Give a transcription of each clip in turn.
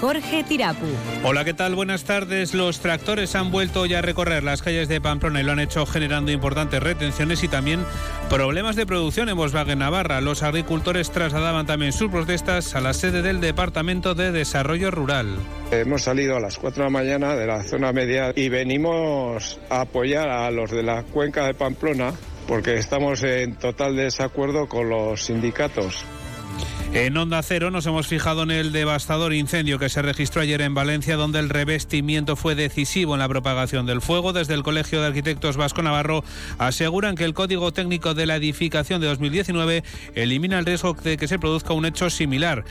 Jorge Tirapu. Hola, ¿qué tal? Buenas tardes. Los tractores han vuelto ya a recorrer las calles de Pamplona y lo han hecho generando importantes retenciones y también problemas de producción en Volkswagen Navarra. Los agricultores trasladaban también sus protestas a la sede del Departamento de Desarrollo Rural. Hemos salido a las 4 de la mañana de la zona media y venimos a apoyar a los de la cuenca de Pamplona porque estamos en total desacuerdo con los sindicatos. En Onda Cero nos hemos fijado en el devastador incendio que se registró ayer en Valencia, donde el revestimiento fue decisivo en la propagación del fuego. Desde el Colegio de Arquitectos Vasco Navarro aseguran que el Código Técnico de la Edificación de 2019 elimina el riesgo de que se produzca un hecho similar.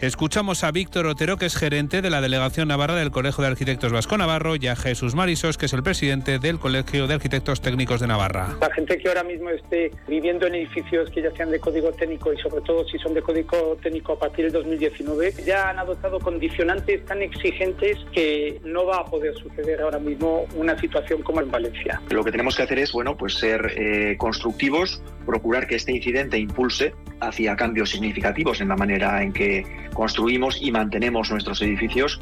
Escuchamos a Víctor Otero, que es gerente de la Delegación Navarra del Colegio de Arquitectos Vasco Navarro, y a Jesús Marisos, que es el presidente del Colegio de Arquitectos Técnicos de Navarra. La gente que ahora mismo esté viviendo en edificios que ya sean de código técnico y sobre todo si son de código técnico a partir del 2019, ya han adoptado condicionantes tan exigentes que no va a poder suceder ahora mismo una situación como en Valencia. Lo que tenemos que hacer es, bueno, pues ser eh, constructivos, procurar que este incidente impulse hacia cambios significativos en la manera en que construimos y mantenemos nuestros edificios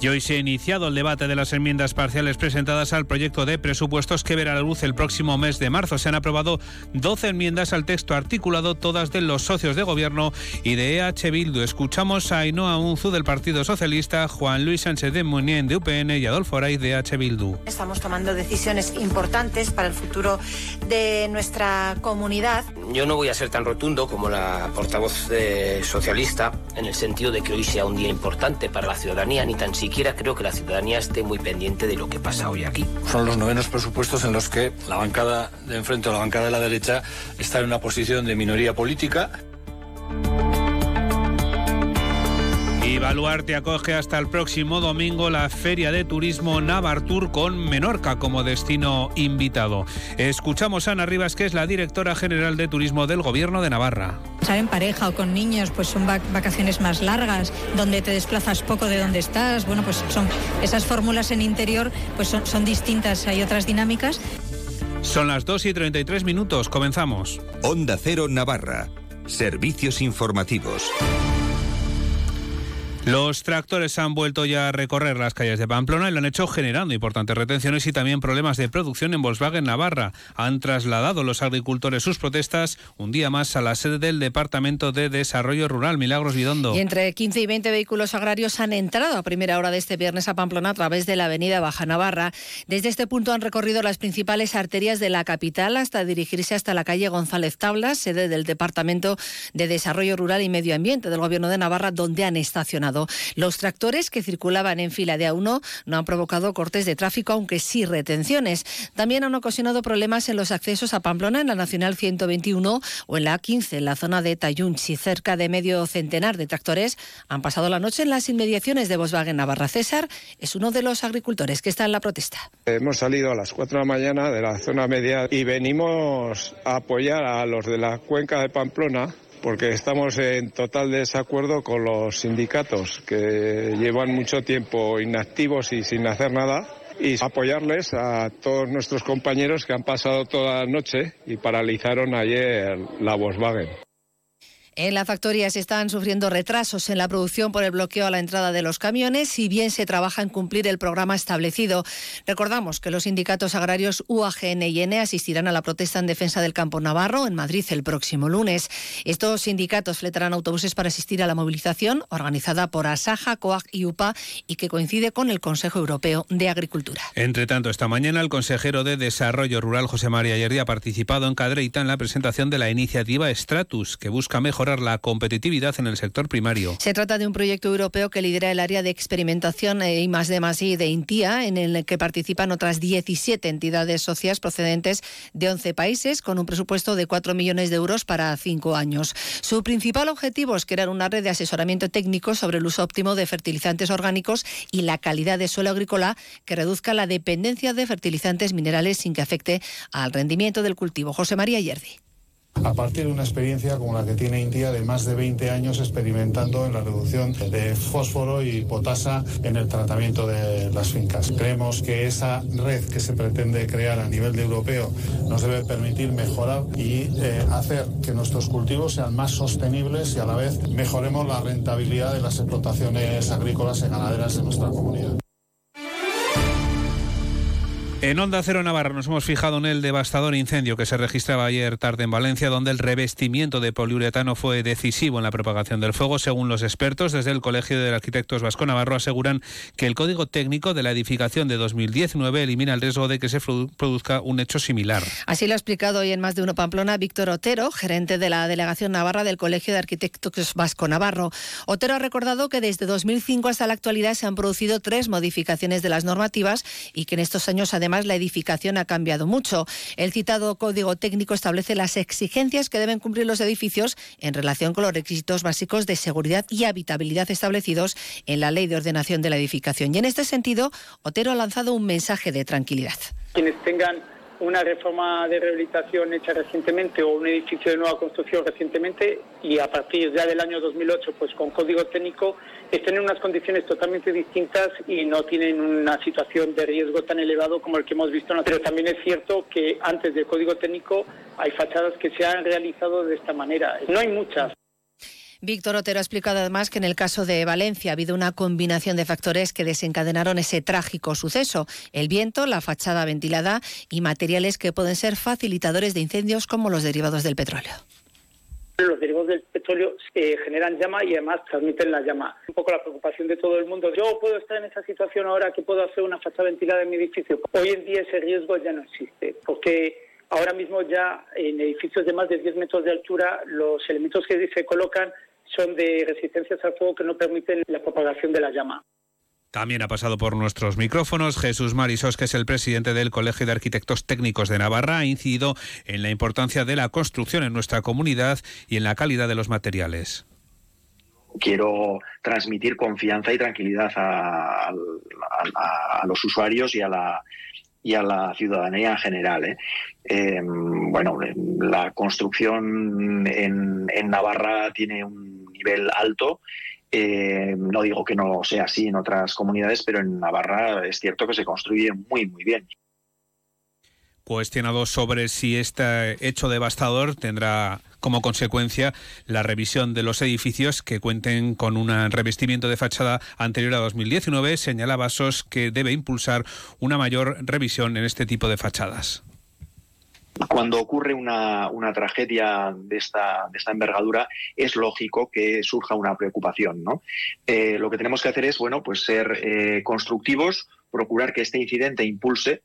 y hoy se ha iniciado el debate de las enmiendas parciales presentadas al proyecto de presupuestos que verá la luz el próximo mes de marzo. Se han aprobado 12 enmiendas al texto articulado, todas de los socios de gobierno y de EH Bildu. Escuchamos a Ainhoa Unzu del Partido Socialista, Juan Luis Sánchez de Munien de UPN y Adolfo Araiz de EH Bildu. Estamos tomando decisiones importantes para el futuro de nuestra comunidad. Yo no voy a ser tan rotundo como la portavoz socialista en el sentido de que hoy sea un día importante para la ciudadanía, ni tan siquiera siquiera creo que la ciudadanía esté muy pendiente de lo que pasa hoy aquí. Son los novenos presupuestos en los que la bancada de enfrente o la bancada de la derecha está en una posición de minoría política. Baluarte acoge hasta el próximo domingo la Feria de Turismo Navartur con Menorca como destino invitado. Escuchamos a Ana Rivas, que es la directora general de Turismo del Gobierno de Navarra. Estar en pareja o con niños, pues son vacaciones más largas, donde te desplazas poco de donde estás. Bueno, pues son esas fórmulas en interior, pues son, son distintas, hay otras dinámicas. Son las 2 y 33 minutos, comenzamos. Onda Cero Navarra, servicios informativos. Los tractores han vuelto ya a recorrer las calles de Pamplona y lo han hecho generando importantes retenciones y también problemas de producción en Volkswagen Navarra. Han trasladado los agricultores sus protestas un día más a la sede del Departamento de Desarrollo Rural, Milagros Vidondo. Y entre 15 y 20 vehículos agrarios han entrado a primera hora de este viernes a Pamplona a través de la avenida Baja Navarra. Desde este punto han recorrido las principales arterias de la capital hasta dirigirse hasta la calle González Tablas, sede del Departamento de Desarrollo Rural y Medio Ambiente del Gobierno de Navarra, donde han estacionado. Los tractores que circulaban en fila de A1 no han provocado cortes de tráfico, aunque sí retenciones. También han ocasionado problemas en los accesos a Pamplona en la Nacional 121 o en la A15, en la zona de Tayunchi. Cerca de medio centenar de tractores han pasado la noche en las inmediaciones de Volkswagen Navarra. César es uno de los agricultores que está en la protesta. Hemos salido a las 4 de la mañana de la zona media y venimos a apoyar a los de la cuenca de Pamplona porque estamos en total desacuerdo con los sindicatos que llevan mucho tiempo inactivos y sin hacer nada y apoyarles a todos nuestros compañeros que han pasado toda la noche y paralizaron ayer la Volkswagen. En la factoría se están sufriendo retrasos en la producción por el bloqueo a la entrada de los camiones, si bien se trabaja en cumplir el programa establecido. Recordamos que los sindicatos agrarios UAGN y N asistirán a la protesta en defensa del campo navarro en Madrid el próximo lunes. Estos sindicatos fletarán autobuses para asistir a la movilización organizada por Asaja, COAG y UPA y que coincide con el Consejo Europeo de Agricultura. Entre tanto, esta mañana el consejero de Desarrollo Rural, José María Yerdi, ha participado en Cadreita en la presentación de la iniciativa Stratus, que busca mejorar la competitividad en el sector primario. Se trata de un proyecto europeo que lidera el área de experimentación y más de más y de INTIA, en el que participan otras 17 entidades socias procedentes de 11 países, con un presupuesto de 4 millones de euros para cinco años. Su principal objetivo es crear una red de asesoramiento técnico sobre el uso óptimo de fertilizantes orgánicos y la calidad de suelo agrícola que reduzca la dependencia de fertilizantes minerales sin que afecte al rendimiento del cultivo. José María Yerdi a partir de una experiencia como la que tiene India de más de 20 años experimentando en la reducción de fósforo y potasa en el tratamiento de las fincas. Creemos que esa red que se pretende crear a nivel europeo nos debe permitir mejorar y eh, hacer que nuestros cultivos sean más sostenibles y a la vez mejoremos la rentabilidad de las explotaciones agrícolas y ganaderas de nuestra comunidad. En Onda Cero Navarra nos hemos fijado en el devastador incendio que se registraba ayer tarde en Valencia, donde el revestimiento de poliuretano fue decisivo en la propagación del fuego. Según los expertos, desde el Colegio de Arquitectos Vasco Navarro aseguran que el código técnico de la edificación de 2019 elimina el riesgo de que se produzca un hecho similar. Así lo ha explicado hoy en Más de Uno Pamplona Víctor Otero, gerente de la Delegación Navarra del Colegio de Arquitectos Vasco Navarro. Otero ha recordado que desde 2005 hasta la actualidad se han producido tres modificaciones de las normativas y que en estos años además Además, la edificación ha cambiado mucho. El citado Código Técnico establece las exigencias que deben cumplir los edificios en relación con los requisitos básicos de seguridad y habitabilidad establecidos en la Ley de Ordenación de la Edificación. Y en este sentido, Otero ha lanzado un mensaje de tranquilidad. Quienes tengan una reforma de rehabilitación hecha recientemente o un edificio de nueva construcción recientemente y a partir ya del año 2008 pues con código técnico estén en unas condiciones totalmente distintas y no tienen una situación de riesgo tan elevado como el que hemos visto. Pero también es cierto que antes del código técnico hay fachadas que se han realizado de esta manera. No hay muchas. Víctor Otero ha explicado además que en el caso de Valencia ha habido una combinación de factores que desencadenaron ese trágico suceso. El viento, la fachada ventilada y materiales que pueden ser facilitadores de incendios como los derivados del petróleo los derivados del petróleo eh, generan llama y además transmiten la llama. Un poco la preocupación de todo el mundo. Yo puedo estar en esa situación ahora que puedo hacer una fachada ventilada en mi edificio. Hoy en día ese riesgo ya no existe, porque ahora mismo ya en edificios de más de 10 metros de altura los elementos que se colocan son de resistencias al fuego que no permiten la propagación de la llama. También ha pasado por nuestros micrófonos Jesús Marisos, que es el presidente del Colegio de Arquitectos Técnicos de Navarra, ha incidido en la importancia de la construcción en nuestra comunidad y en la calidad de los materiales. Quiero transmitir confianza y tranquilidad a, los usuarios y a la, y a la ciudadanía en general. ¿eh? Em, bueno, la construcción en, Navarra tiene un nivel alto. Eh, no digo que no sea así en otras comunidades, pero en Navarra es cierto que se construye muy, muy bien. Cuestionado sobre si este hecho devastador tendrá como consecuencia la revisión de los edificios que cuenten con un revestimiento de fachada anterior a 2019, señala Vasos que debe impulsar una mayor revisión en este tipo de fachadas cuando ocurre una, tragedia de esta, de esta, envergadura, es lógico que surja una preocupación. ¿no? Eh, lo que tenemos que hacer es bueno, pues ser eh, constructivos, procurar que este incidente impulse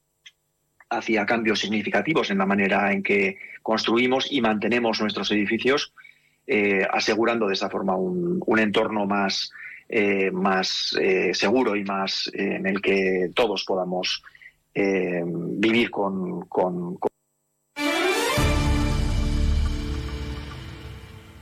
hacia cambios significativos en la manera en que construimos y mantenemos nuestros edificios, eh, asegurando de esa forma un, entorno más, más seguro y más en el que todos podamos vivir con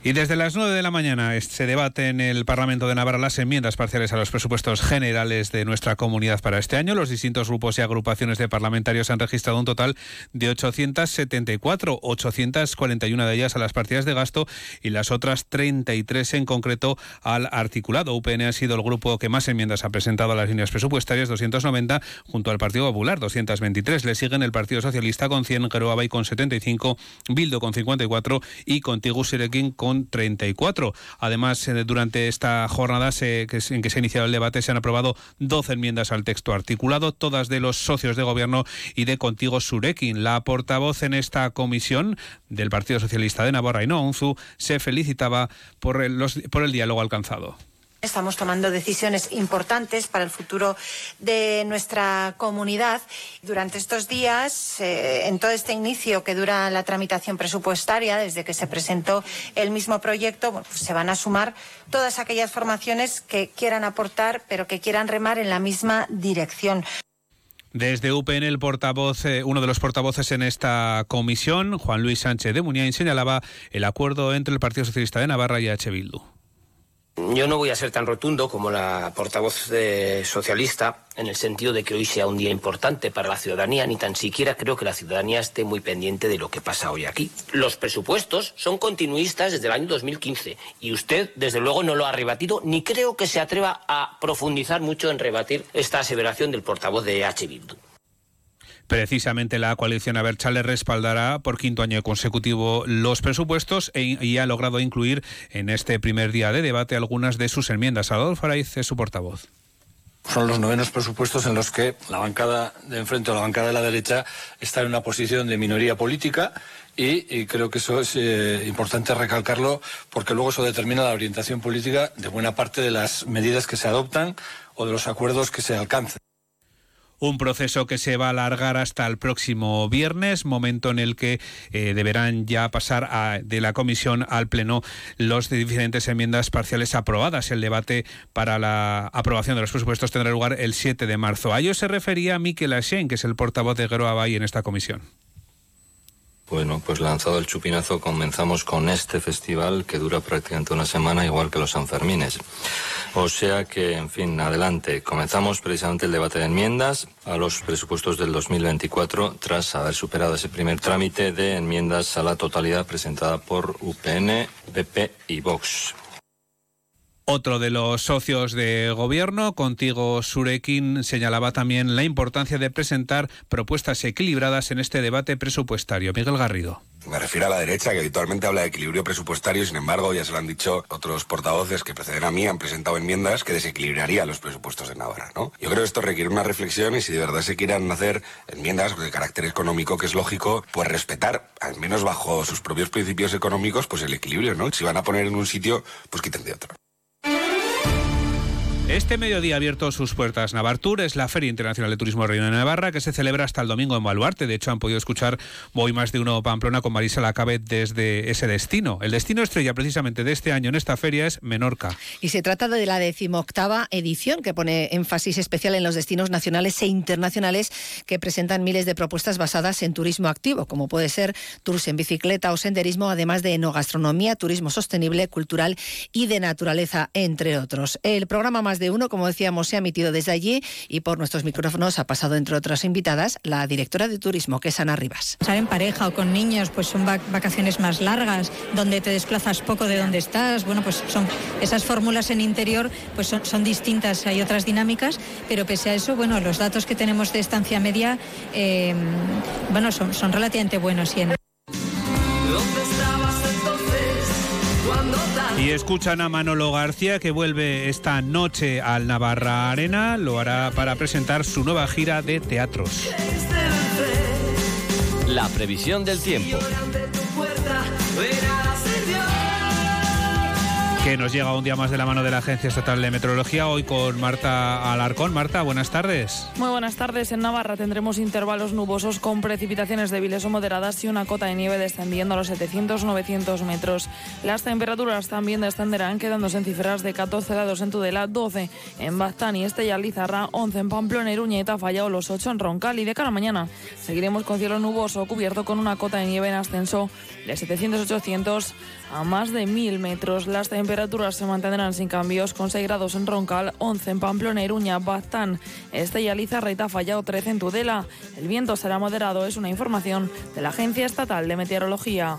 Y desde las 9 de la mañana se debate en el Parlamento de Navarra las enmiendas parciales a los presupuestos generales de nuestra comunidad para este año. Los distintos grupos y agrupaciones de parlamentarios han registrado un total de 874, 841 de ellas a las partidas de gasto y las otras 33 en concreto al articulado. UPN ha sido el grupo que más enmiendas ha presentado a las líneas presupuestarias, 290, junto al Partido Popular, 223. Le siguen el Partido Socialista con 100, Geroabay con 75, Bildo con 54 y Contigo Sirekin con 34. Además, eh, durante esta jornada en que se ha iniciado el debate se han aprobado 12 enmiendas al texto articulado, todas de los socios de gobierno y de Contigo Surekin. La portavoz en esta comisión del Partido Socialista de Navarra, y Unzu, se felicitaba por por el diálogo alcanzado. Estamos tomando decisiones importantes para el futuro de nuestra comunidad. Durante estos días, eh, en todo este inicio que dura la tramitación presupuestaria, desde que se presentó el mismo proyecto, pues se van a sumar todas aquellas formaciones que quieran aportar, pero que quieran remar en la misma dirección. Desde UPN, el portavoz, eh, uno de los portavoces en esta comisión, Juan Luis Sánchez de Muniain, señalaba el acuerdo entre el Partido Socialista de Navarra y H. Bildu. Yo no voy a ser tan rotundo como la portavoz socialista en el sentido de que hoy sea un día importante para la ciudadanía, ni tan siquiera creo que la ciudadanía esté muy pendiente de lo que pasa hoy aquí. Los presupuestos son continuistas desde el año 2015 y usted, desde luego, no lo ha rebatido, ni creo que se atreva a profundizar mucho en rebatir esta aseveración del portavoz de H. Bildu. Precisamente la coalición Abertzale respaldará por quinto año consecutivo los presupuestos e y ha logrado incluir en este primer día de debate algunas de sus enmiendas. Adolfo Araiz es su portavoz. Son los novenos presupuestos en los que la bancada de enfrente o la bancada de la derecha está en una posición de minoría política y, creo que eso es eh, importante recalcarlo porque luego eso determina la orientación política de buena parte de las medidas que se adoptan o de los acuerdos que se alcanzan. Un proceso que se va a alargar hasta el próximo viernes, momento en el que eh, deberán ya pasar de la comisión al pleno los diferentes enmiendas parciales aprobadas. El debate para la aprobación de los presupuestos tendrá lugar el 7 de marzo. A ello se refería Miquel Ashen, que es el portavoz de Guero Abay en esta comisión. Bueno, pues lanzado el chupinazo, comenzamos con este festival que dura prácticamente una semana, igual que los Sanfermines. O sea que, en fin, adelante. Comenzamos precisamente el debate de enmiendas a los presupuestos del 2024 tras haber superado ese primer trámite de enmiendas a la totalidad presentada por UPN, PP y Vox. Otro de los socios de gobierno, contigo Surekin, señalaba también la importancia de presentar propuestas equilibradas en este debate presupuestario. Miguel Garrido. Me refiero a la derecha, que habitualmente habla de equilibrio presupuestario, sin embargo, ya se lo han dicho otros portavoces que preceden a mí, han presentado enmiendas que desequilibrarían los presupuestos de Navarra, ¿no? Yo creo que esto requiere una reflexión y si de verdad se quieren hacer enmiendas de carácter económico, que es lógico, pues respetar, al menos bajo sus propios principios económicos, pues el equilibrio, ¿no? Si van a poner en un sitio, pues quiten de otro. Este mediodía ha abierto sus puertas Navartur, es la Feria Internacional de Turismo Reino de Navarra que se celebra hasta el domingo en Baluarte. De hecho, han podido escuchar hoy más de uno Pamplona con Marisa Lacabe desde ese destino. El destino estrella precisamente de este año en esta feria es Menorca. Y se trata de la decimoctava edición que pone énfasis especial en los destinos nacionales e internacionales que presentan miles de propuestas basadas en turismo activo, como puede ser tours en bicicleta o senderismo, además de enogastronomía, turismo sostenible, cultural y de naturaleza, entre otros. El programa más de uno, como decíamos, se ha emitido desde allí y por nuestros micrófonos ha pasado, entre otras invitadas, la directora de turismo, que es Ana Rivas. Pareja o con niños, pues son vacaciones más largas, donde te desplazas poco de donde estás. Bueno, pues son esas fórmulas en interior, pues son, son distintas, hay otras dinámicas, pero pese a eso, bueno, los datos que tenemos de estancia media, eh, bueno, son, son relativamente buenos. Y en... escuchan a Manolo García que vuelve esta noche al Navarra Arena. Lo hará para presentar su nueva gira de teatros. La previsión del tiempo. Que nos llega un día más de la mano de la Agencia Estatal de Meteorología, hoy con Marta Alarcón. Marta, buenas tardes. Muy buenas tardes. En Navarra tendremos intervalos nubosos con precipitaciones débiles o moderadas y una cota de nieve descendiendo a los 700-900 metros. Las temperaturas también descenderán, quedándose en cifras de 14 grados en Tudela, 12 en Baztán y Estella Lizarra, 11 en Pamplona, Iruña y Tafalla los 8 en Roncal. Y de cara a mañana seguiremos con cielo nuboso cubierto con una cota de nieve en ascenso de 700-800 a más de 1000 metros. Las temperaturas se mantendrán sin cambios con 6 grados en Roncal, 11 en Pamplona, Iruña, Baztán, Estella Lizarra y Tafalla, 13 en Tudela. El viento será moderado, es una información de la Agencia Estatal de Meteorología.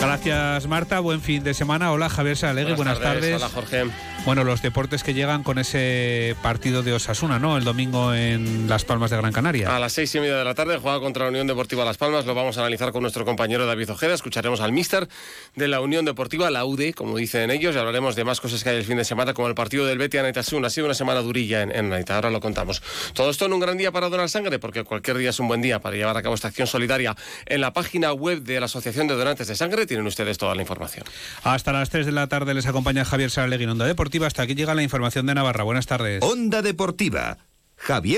Gracias, Marta. Buen fin de semana. Hola, Javier Salegui. Buenas, tardes. Hola, Jorge. Bueno, los deportes que llegan con ese partido de Osasuna, ¿no? El domingo en Las Palmas de Gran Canaria. A las seis y media de la tarde juega contra la Unión Deportiva Las Palmas. Lo vamos a analizar con nuestro compañero David Ojeda. Escucharemos al míster de la Unión Deportiva, la UD, como dicen ellos, y hablaremos de más cosas que hay el fin de semana, como el partido del Betis Anaitasuna. Ha sido una semana durilla en, en Naita. Ahora lo contamos. Todo esto en un gran día para donar sangre, porque cualquier día es un buen día para llevar a cabo esta acción solidaria. En la página web de la Asociación de Donantes de Sangre tienen ustedes toda la información. Hasta las 3 de la tarde les acompaña Javier Salegui en Onda Hasta aquí llega la información de Navarra. Buenas tardes. Onda Deportiva. Javier